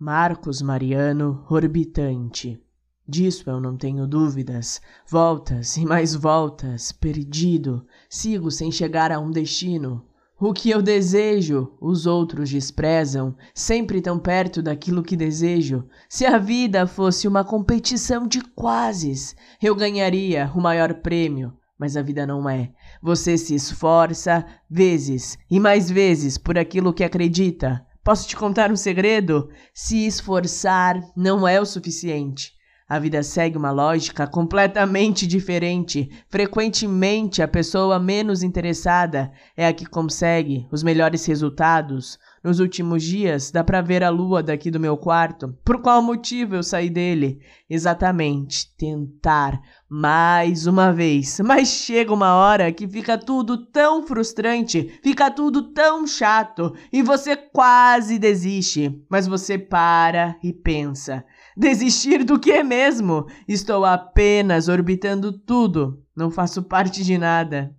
Marcos Mariano Orbitante. Disso eu não tenho dúvidas. Voltas e mais voltas, perdido, sigo sem chegar a um destino. O que eu desejo, os outros desprezam, sempre tão perto daquilo que desejo. Se a vida fosse uma competição de quases, eu ganharia o maior prêmio. Mas a vida não é. Você se esforça vezes e mais vezes por aquilo que acredita. Posso te contar um segredo? Se esforçar não é o suficiente. A vida segue uma lógica completamente diferente. Frequentemente, a pessoa menos interessada é a que consegue os melhores resultados. Nos últimos dias, dá para ver a lua daqui do meu quarto. Por qual motivo eu saí dele? Exatamente, tentar mais uma vez. Mas chega uma hora que fica tudo tão frustrante, fica tudo tão chato e você quase desiste. Mas você para e pensa. Desistir do que mesmo? Estou apenas orbitando tudo. Não faço parte de nada.